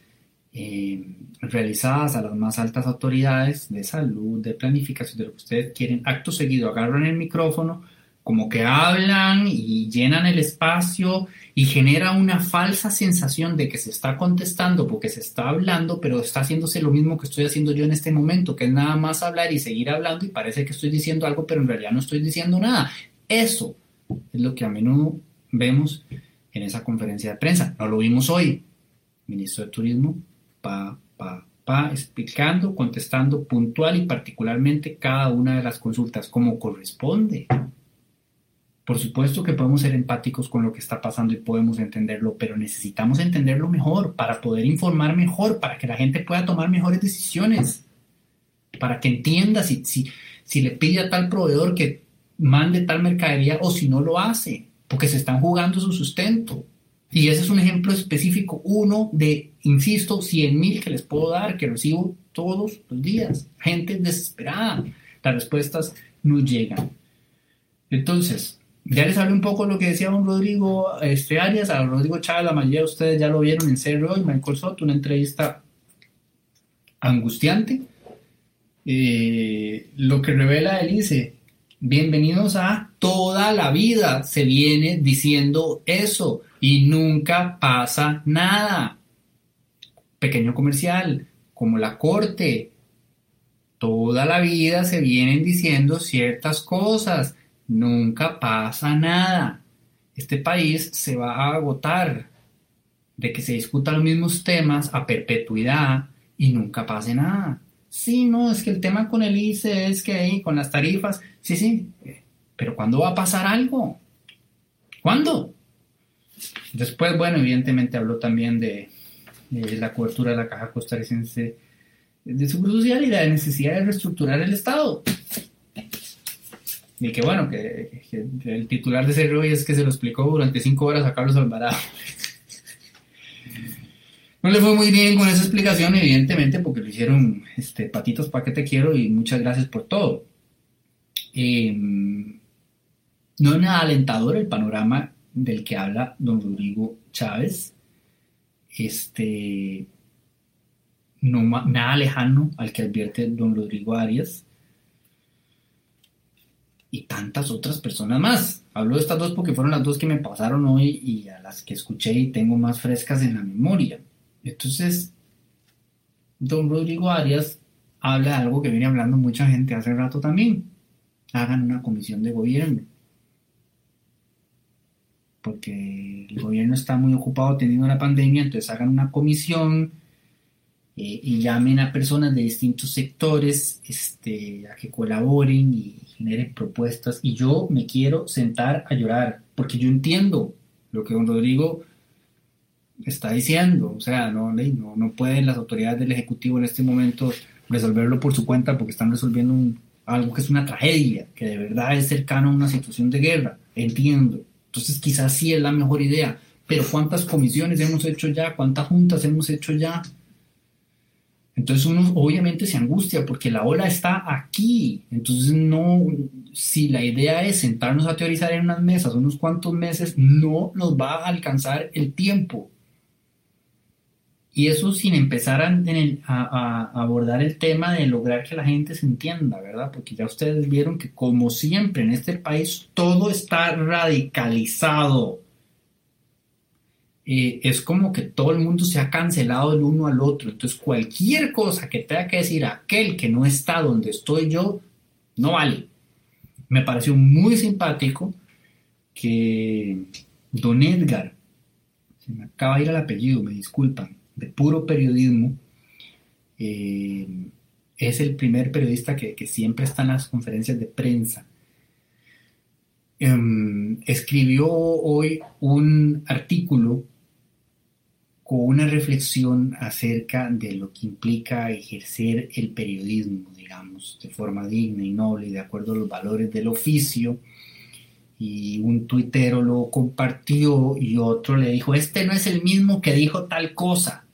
eh, realizadas a las más altas autoridades de salud, de planificación, de lo que ustedes quieren? Acto seguido agarran el micrófono, como que hablan y llenan el espacio y genera una falsa sensación de que se está contestando porque se está hablando, pero está haciéndose lo mismo que estoy haciendo yo en este momento, que es nada más hablar y seguir hablando y parece que estoy diciendo algo, pero en realidad no estoy diciendo nada. Eso es lo que a menudo vemos en esa conferencia de prensa. No lo vimos hoy. Ministro de Turismo, pa, pa, pa, explicando, contestando puntual y particularmente cada una de las consultas como corresponde. Por supuesto que podemos ser empáticos con lo que está pasando y podemos entenderlo, pero necesitamos entenderlo mejor para poder informar mejor, para que la gente pueda tomar mejores decisiones, para que entienda si, si, si le pide a tal proveedor que mande tal mercadería o si no lo hace porque se están jugando su sustento. Y ese es un ejemplo específico, uno de, insisto, 100 mil que les puedo dar, que recibo todos los días. Gente desesperada. Las respuestas no llegan. Entonces, ya les hablé un poco lo que decía don Rodrigo este, Arias, a Rodrigo Chávez, la mayoría de ustedes ya lo vieron en Cerro y Michael Soto, una entrevista angustiante. Eh, lo que revela él dice, Bienvenidos a toda la vida. Se viene diciendo eso y nunca pasa nada. Pequeño comercial, como la corte. Toda la vida se vienen diciendo ciertas cosas. nunca pasa nada. Este país se va a agotar de que se discutan los mismos temas a perpetuidad y nunca pase nada. Sí, no, es que el tema con el ICE es que ahí, con las tarifas, sí, sí, pero ¿cuándo va a pasar algo? ¿Cuándo? Después, bueno, evidentemente habló también de, la cobertura de la caja costarricense de seguro social y la necesidad de reestructurar el Estado. Y que bueno, que, el titular de ese hoy es que se lo explicó durante cinco horas a Carlos Alvarado. no le fue muy bien con esa explicación, evidentemente, porque lo hicieron este, patitos para que te quiero y muchas gracias por todo. Em, no es nada alentador el panorama del que habla don Rodrigo Chávez. Este, no, nada lejano al que advierte don Rodrigo Arias y tantas otras personas más. Hablo de estas dos porque fueron las dos que me pasaron hoy y a las que escuché y tengo más frescas en la memoria. Entonces, don Rodrigo Arias habla de algo que viene hablando mucha gente hace rato también. Hagan una comisión de gobierno. Porque el gobierno está muy ocupado teniendo la pandemia, entonces hagan una comisión eh, y llamen a personas de distintos sectores este, a que colaboren y generen propuestas. Y yo me quiero sentar a llorar, porque yo entiendo lo que don Rodrigo está diciendo. O sea, no, no, no pueden las autoridades del Ejecutivo en este momento resolverlo por su cuenta porque están resolviendo algo que es una tragedia, que de verdad es cercano a una situación de guerra. Entiendo. Entonces quizás sí es la mejor idea. Pero ¿cuántas comisiones hemos hecho ya? ¿Cuántas juntas hemos hecho ya? Entonces uno obviamente se angustia porque la ola está aquí. Entonces no, si la idea es sentarnos a teorizar en unas mesas unos cuantos meses, no nos va a alcanzar el tiempo. Y eso sin empezar a, abordar el tema de lograr que la gente se entienda, ¿verdad? Porque ya ustedes vieron que como siempre en este país todo está radicalizado. Eh, es como que todo el mundo se ha cancelado el uno al otro. Entonces, cualquier cosa que tenga que decir aquel que no está donde estoy yo, no vale. Me pareció muy simpático que don Edgar, se me acaba de ir el apellido, me disculpan, de puro periodismo, eh, es el primer periodista que, siempre está en las conferencias de prensa. Em, escribió hoy un artículo con una reflexión acerca de lo que implica ejercer el periodismo, digamos, de forma digna y noble y de acuerdo a los valores del oficio. Y un tuitero lo compartió y otro le dijo, este no es el mismo que dijo tal cosa.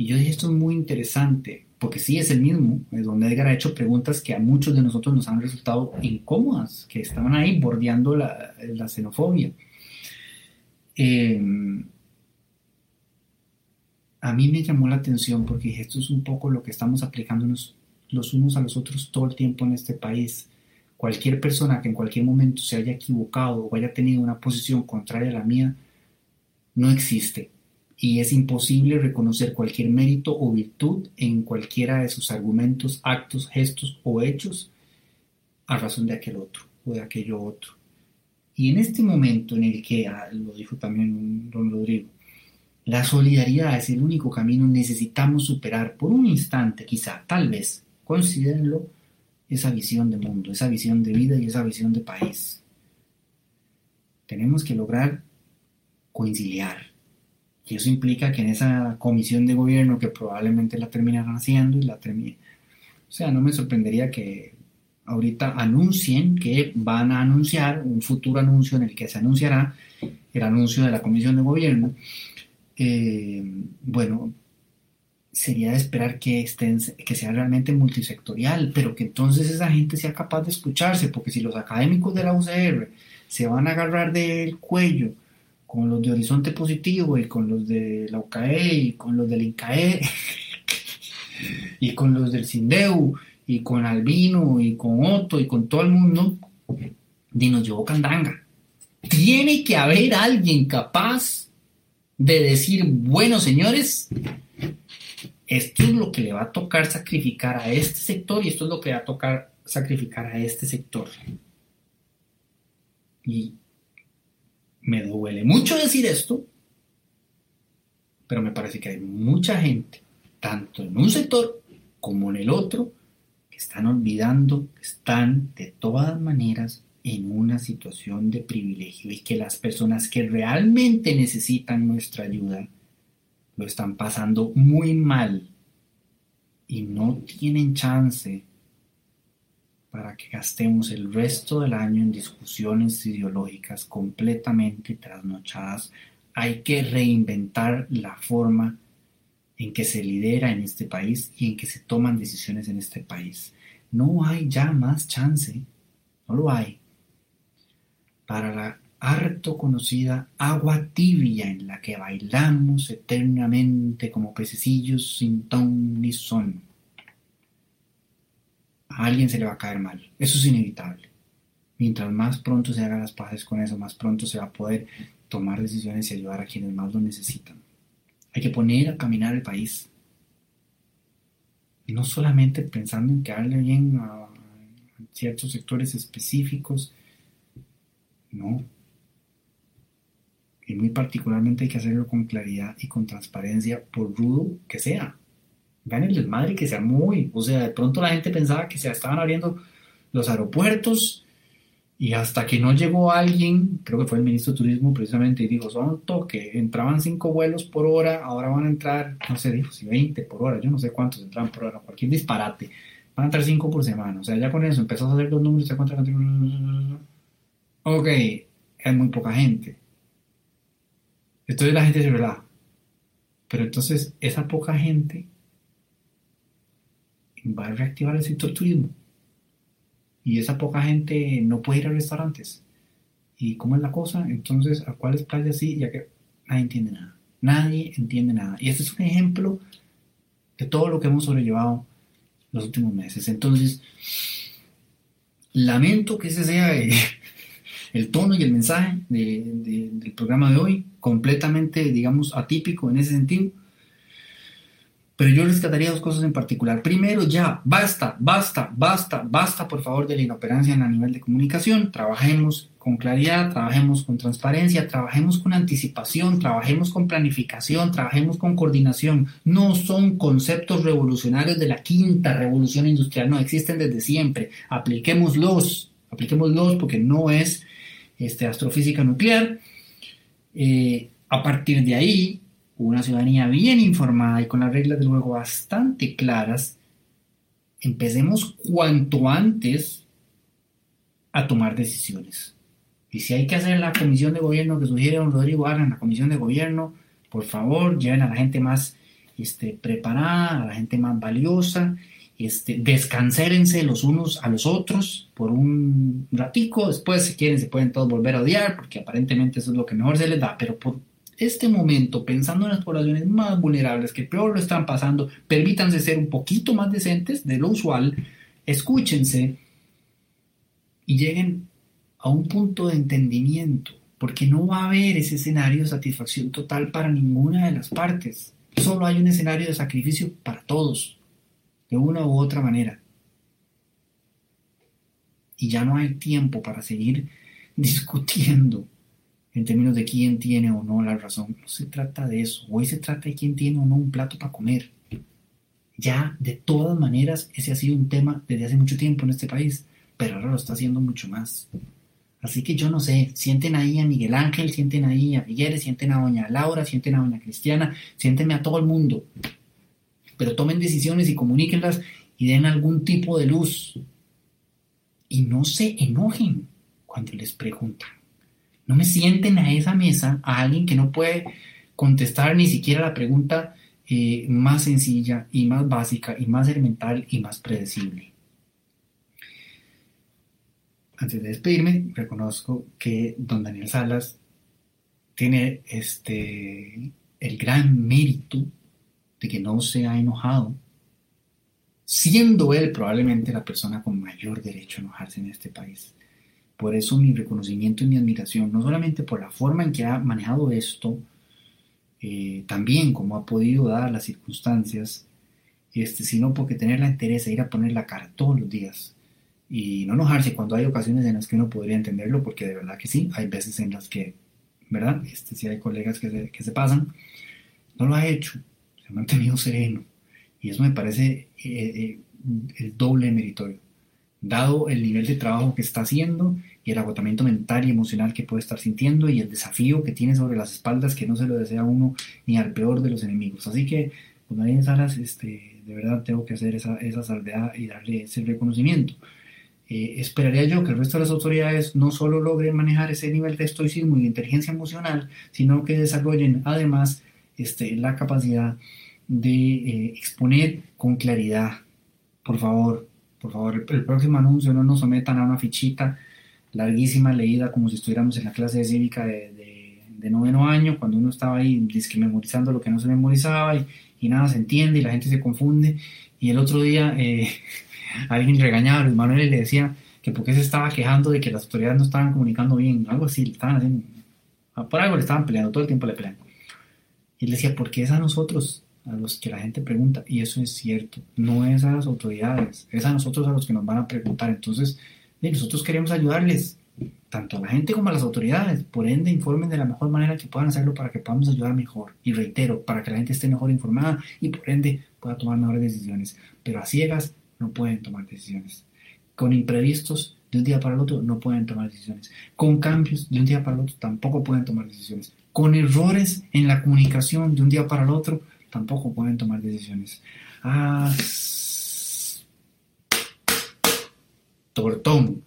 Y yo dije, esto es muy interesante, porque sí es el mismo, es donde Edgar ha hecho preguntas que a muchos de nosotros nos han resultado incómodas, que estaban ahí bordeando la, la xenofobia. Eh, a mí me llamó la atención porque esto es un poco lo que estamos aplicándonos los unos a los otros todo el tiempo en este país. Cualquier persona que en cualquier momento se haya equivocado o haya tenido una posición contraria a la mía, no existe. Y es imposible reconocer cualquier mérito o virtud en cualquiera de sus argumentos, actos, gestos o hechos a razón de aquel otro o de aquello otro. Y en este momento en el que, ah, lo dijo también don Rodrigo, la solidaridad es el único camino. Necesitamos superar por un instante, quizá, tal vez, considérenlo, esa visión de mundo, esa visión de vida y esa visión de país. Tenemos que lograr conciliar. Y eso implica que en esa comisión de gobierno que probablemente la terminarán haciendo y la termine. O sea, no me sorprendería que ahorita anuncien que van a anunciar un futuro anuncio en el que se anunciará el anuncio de la comisión de gobierno eh, bueno, sería de esperar que, estén, que sea realmente multisectorial, pero que entonces esa gente sea capaz de escucharse, porque si los académicos de la UCR se van a agarrar del cuello con los de Horizonte Positivo y con los de la UCAE y con los del INCAE [LAUGHS] y con los del CINDEU y con Albino y con Otto y con todo el mundo, y nos llevó candanga. Tiene que haber alguien capaz de decir, bueno, señores, esto es lo que le va a tocar sacrificar a este sector y esto es lo que le va a tocar sacrificar a este sector. Y me duele mucho decir esto, pero me parece que hay mucha gente, tanto en un sector como en el otro, que están olvidando que están de todas maneras en una situación de privilegio y que las personas que realmente necesitan nuestra ayuda lo están pasando muy mal y no tienen chance para que gastemos el resto del año en discusiones ideológicas completamente trasnochadas. Hay que reinventar la forma en que se lidera en este país y en que se toman decisiones en este país. No hay ya más chance, no lo hay, para la harto conocida agua tibia en la que bailamos eternamente como pececillos sin ton ni son. A alguien se le va a caer mal, eso es inevitable. Mientras más pronto se haga las paces con eso, más pronto se va a poder tomar decisiones y ayudar a quienes más lo necesitan. Hay que poner a caminar el país. No solamente pensando en quedarle bien a ciertos sectores específicos, no, y muy particularmente hay que hacerlo con claridad y con transparencia, por rudo que sea. Vean el desmadre que sea muy, o sea, de pronto la gente pensaba que se estaban abriendo los aeropuertos y hasta que no llegó alguien, creo que fue el ministro de Turismo precisamente, y dijo, son toque, entraban cinco vuelos por hora, ahora van a entrar, no sé, dijo, si 20 por hora, yo no sé cuántos entraban por hora, cualquier disparate, van a entrar cinco por semana, o sea, ya con eso empezó a hacer los números, se cuenta, ok, es muy poca gente, entonces la gente se relaja. Pero entonces esa poca gente va a reactivar el sector turismo. Y esa poca gente no puede ir a restaurantes. ¿Y cómo es la cosa? Entonces, ¿a cuáles playas sí? Ya que nadie entiende nada. Nadie entiende nada. Y este es un ejemplo de todo lo que hemos sobrellevado los últimos meses. Entonces, lamento que ese sea el [LAUGHS] tono y el mensaje del programa de hoy, completamente, digamos, atípico en ese sentido. Pero yo rescataría dos cosas en particular. Primero, ya, basta, basta, basta, basta, por favor, de la inoperancia en a nivel de comunicación. Trabajemos con claridad, trabajemos con transparencia, trabajemos con anticipación, trabajemos con planificación, trabajemos con coordinación. No son conceptos revolucionarios de la quinta revolución industrial, no existen desde siempre. Apliquémoslos, apliquémoslos porque no es este, astrofísica nuclear. Eh, a partir de ahí, una ciudadanía bien informada y con las reglas del juego bastante claras, empecemos cuanto antes a tomar decisiones. Y si hay que hacer la comisión de gobierno que sugiere don Rodrigo, hagan la comisión de gobierno, por favor, lleven a la gente más este, preparada, a la gente más valiosa este, descansérense los unos a los otros por un ratico, después si quieren se pueden todos volver a odiar, porque aparentemente eso es lo que mejor se les da, pero por este momento, pensando en las poblaciones más vulnerables que peor lo están pasando, permítanse ser un poquito más decentes de lo usual, escúchense y lleguen a un punto de entendimiento, porque no va a haber ese escenario de satisfacción total para ninguna de las partes, solo hay un escenario de sacrificio para todos de una u otra manera. Y ya no hay tiempo para seguir [LAUGHS] discutiendo en términos de quién tiene o no la razón. No se trata de eso. Hoy se trata de quién tiene o no un plato para comer. Ya, de todas maneras, ese ha sido un tema desde hace mucho tiempo en este país, pero ahora lo está haciendo mucho más. Así que yo no sé, sienten ahí a Miguel Ángel, sienten ahí a Figueres, sienten a Doña Laura, sienten a Doña Cristiana, siéntenme a todo el mundo pero tomen decisiones y comuníquenlas y den algún tipo de luz. Y no se enojen cuando les preguntan. No me sienten a esa mesa a alguien que no puede contestar ni siquiera la pregunta eh, más sencilla y más básica y más elemental y más predecible. Antes de despedirme, reconozco que don Daniel Salas tiene este, el gran mérito de que no se ha enojado, siendo él probablemente la persona con mayor derecho a enojarse en este país. Por eso mi reconocimiento y mi admiración, no solamente por la forma en que ha manejado esto, eh, también como ha podido dar las circunstancias, este, sino porque tener la interés de ir a poner la cara todos los días y no enojarse cuando hay ocasiones en las que uno podría entenderlo, porque de verdad que sí, hay veces en las que, ¿verdad? Este, sí hay colegas que se, que se pasan, no lo ha hecho, se ha mantenido sereno, y eso me parece eh, eh, el doble meritorio, dado el nivel de trabajo que está haciendo y el agotamiento mental y emocional que puede estar sintiendo y el desafío que tiene sobre las espaldas que no se lo desea uno ni al peor de los enemigos. Así que, cuando hay en salas, este, de verdad tengo que hacer esa, esa salvedad y darle ese reconocimiento. Eh, esperaría yo que el resto de las autoridades no solo logren manejar ese nivel de estoicismo y de inteligencia emocional, sino que desarrollen además este, la capacidad de eh, exponer con claridad. Por favor, por favor, el, próximo anuncio no nos sometan a una fichita larguísima leída como si estuviéramos en la clase de cívica de, noveno año, cuando uno estaba ahí memorizando lo que no se memorizaba y, y, nada se entiende y la gente se confunde. Y el otro día... Eh, [LAUGHS] alguien regañaba a Luis Manuel y le decía que por qué se estaba quejando de que las autoridades no estaban comunicando bien, algo así, le estaban haciendo, ah, por algo le estaban peleando, todo el tiempo le pelean. Y él decía, ¿por qué es a nosotros a los que la gente pregunta? Y eso es cierto, no es a las autoridades, es a nosotros a los que nos van a preguntar. Entonces, nosotros queremos ayudarles, tanto a la gente como a las autoridades. Por ende, informen de la mejor manera que puedan hacerlo para que podamos ayudar mejor. Y reitero, para que la gente esté mejor informada y por ende pueda tomar mejores decisiones. Pero a ciegas no pueden tomar decisiones. Con imprevistos de un día para el otro no pueden tomar decisiones. Con cambios de un día para el otro tampoco pueden tomar decisiones. Con errores en la comunicación de un día para el otro tampoco pueden tomar decisiones. Ah, tortón.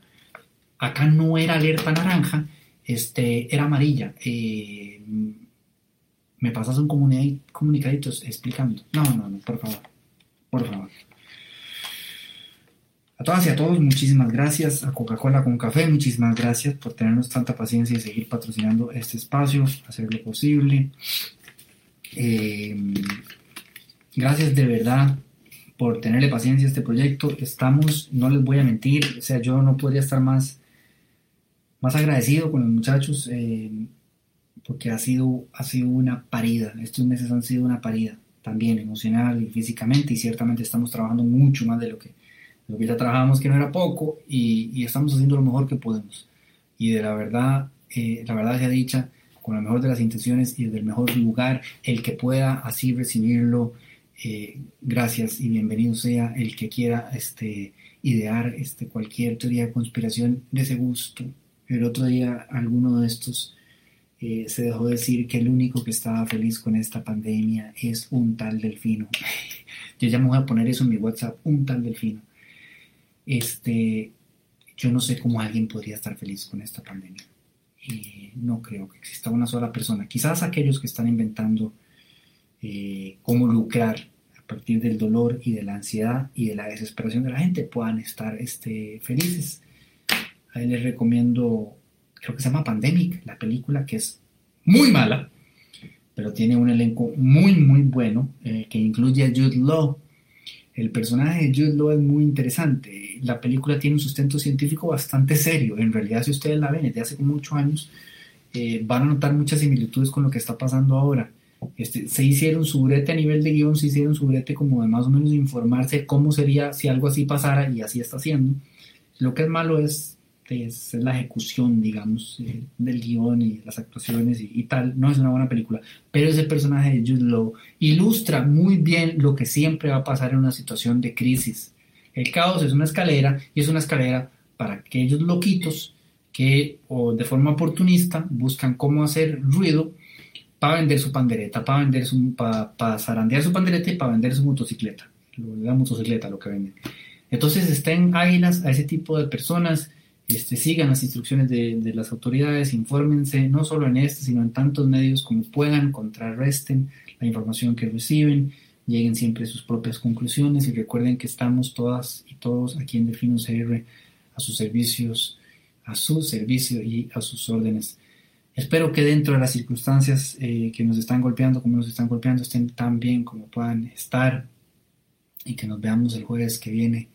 Acá no era alerta naranja, este, era amarilla. Eh, me pasas un comunicadito explicando. No, no, no, por favor. Por favor. A todas y a todos, muchísimas gracias. A Coca-Cola con Café, muchísimas gracias por tenernos tanta paciencia y seguir patrocinando este espacio, hacer lo posible. Eh, gracias de verdad por tenerle paciencia a este proyecto. Estamos, no les voy a mentir, o sea, yo no podría estar más, más agradecido con los muchachos eh, porque ha sido, ha sido una parida. Estos meses han sido una parida también emocional y físicamente y ciertamente estamos trabajando mucho más de lo que lo que ya trabajamos que no era poco y, estamos haciendo lo mejor que podemos. Y de la verdad, eh, la verdad sea dicha, con la mejor de las intenciones y desde el mejor lugar, el que pueda así recibirlo, eh, gracias y bienvenido sea el que quiera este, idear este, cualquier teoría de conspiración de ese gusto. El otro día alguno de estos eh, se dejó decir que el único que estaba feliz con esta pandemia es un tal delfino. [LAUGHS] Yo ya me voy a poner eso en mi WhatsApp, un tal delfino este, yo no sé cómo alguien podría estar feliz con esta pandemia. Y no creo que exista una sola persona. Quizás aquellos que están inventando eh, cómo lucrar a partir del dolor y de la ansiedad y de la desesperación de la gente puedan estar este, felices. Ahí les recomiendo, creo que se llama Pandemic, la película que es muy mala, pero tiene un elenco muy, muy bueno eh, que incluye a Jude Law, el personaje de Jude Law es muy interesante. La película tiene un sustento científico bastante serio. En realidad, si ustedes la ven desde hace como ocho años, eh, van a notar muchas similitudes con lo que está pasando ahora. Este, se hicieron su brete a nivel de guion, se hicieron su brete como de más o menos informarse cómo sería si algo así pasara y así está haciendo. Lo que es malo es la ejecución, digamos, eh, del guion y las actuaciones y, tal. No es una buena película, pero ese personaje de Jude Law ilustra muy bien lo que siempre va a pasar en una situación de crisis. El caos es una escalera y es una escalera para aquellos loquitos que o de forma oportunista buscan cómo hacer ruido para vender su pandereta, para vender su, para, zarandear su pandereta y para vender su motocicleta, la motocicleta lo que venden. Entonces estén águilas a ese tipo de personas este, sigan las instrucciones de, las autoridades, infórmense no solo en este, sino en tantos medios como puedan, contrarresten la información que reciben, lleguen siempre a sus propias conclusiones y recuerden que estamos todas y todos aquí en Delfino CR a sus servicios, a su servicio y a sus órdenes. Espero que dentro de las circunstancias eh, que nos están golpeando, como nos están golpeando, estén tan bien como puedan estar y que nos veamos el jueves que viene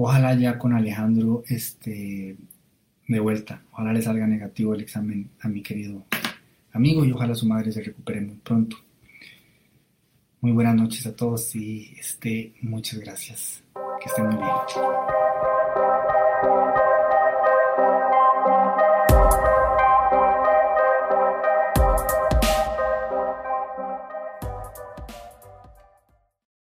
Ojalá ya con Alejandro este, de vuelta. Ojalá le salga negativo el examen a mi querido amigo y ojalá su madre se recupere muy pronto. Muy buenas noches a todos y este, muchas gracias. Que estén muy bien.